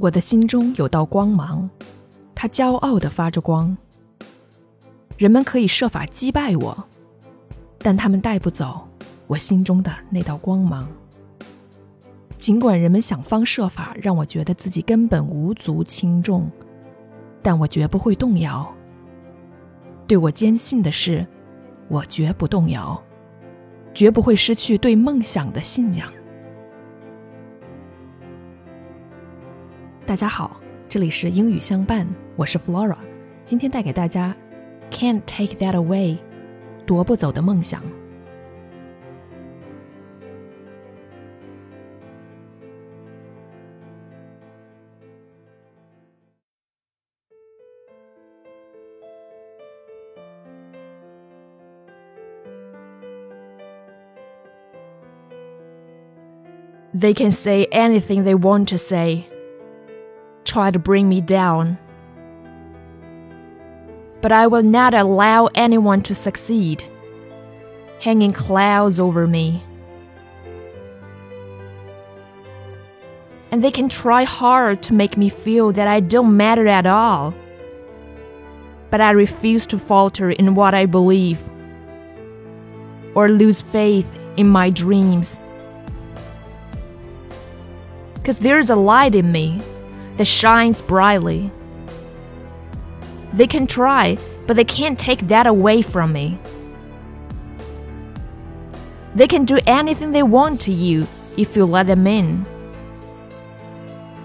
我的心中有道光芒，它骄傲地发着光。人们可以设法击败我，但他们带不走我心中的那道光芒。尽管人们想方设法让我觉得自己根本无足轻重，但我绝不会动摇。对我坚信的是，我绝不动摇，绝不会失去对梦想的信仰。大家好，这里是英语相伴，我是 Flora，今天带给大家 "Can't take that away"，夺不走的梦想。They can say anything they want to say try to bring me down. But I will not allow anyone to succeed, hanging clouds over me. And they can try hard to make me feel that I don't matter at all. But I refuse to falter in what I believe or lose faith in my dreams. Because there's a light in me that shines brightly. They can try, but they can't take that away from me. They can do anything they want to you if you let them in.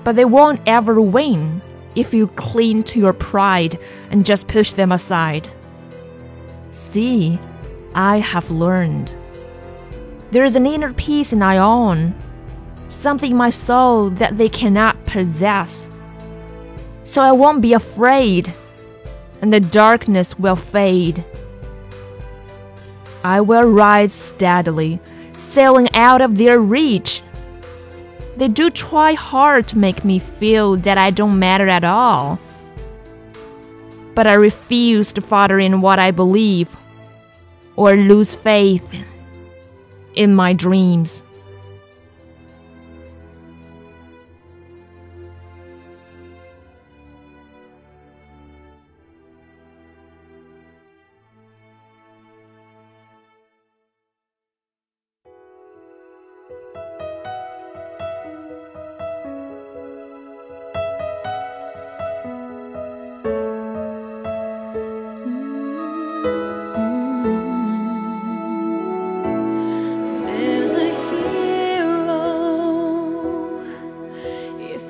But they won't ever win if you cling to your pride and just push them aside. See, I have learned. There is an inner peace in I own something in my soul that they cannot possess. So I won't be afraid, and the darkness will fade. I will ride steadily, sailing out of their reach. They do try hard to make me feel that I don't matter at all. But I refuse to falter in what I believe or lose faith in my dreams.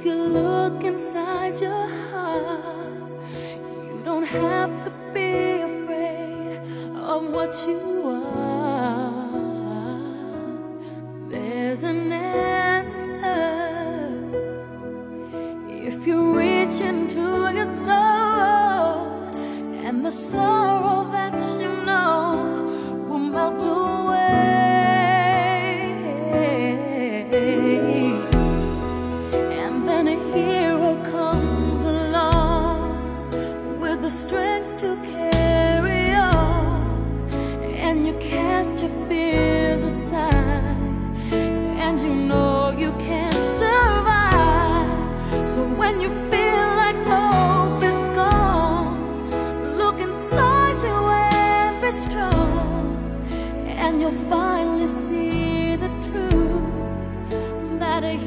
You look inside your heart. You don't have to be afraid of what you are. There's an answer and you know you can't survive. So when you feel like hope is gone, look inside you and be strong, and you'll finally see the truth that a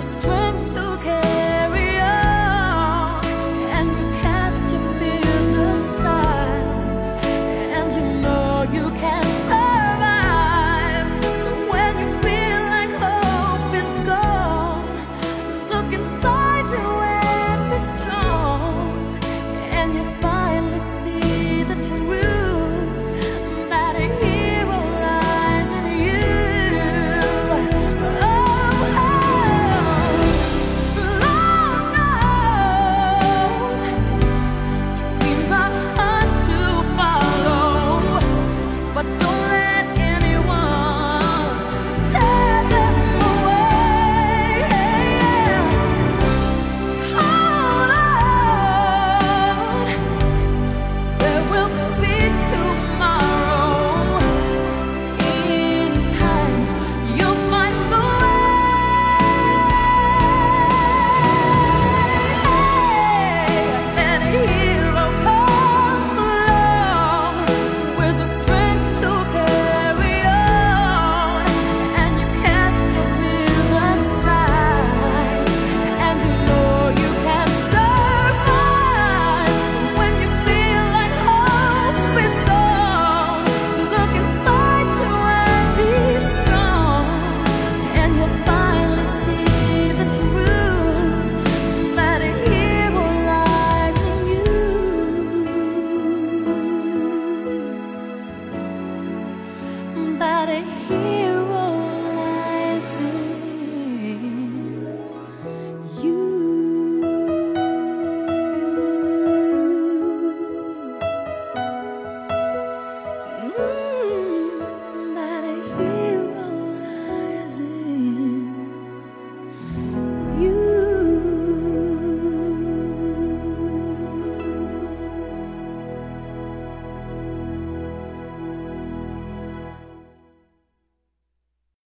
the strength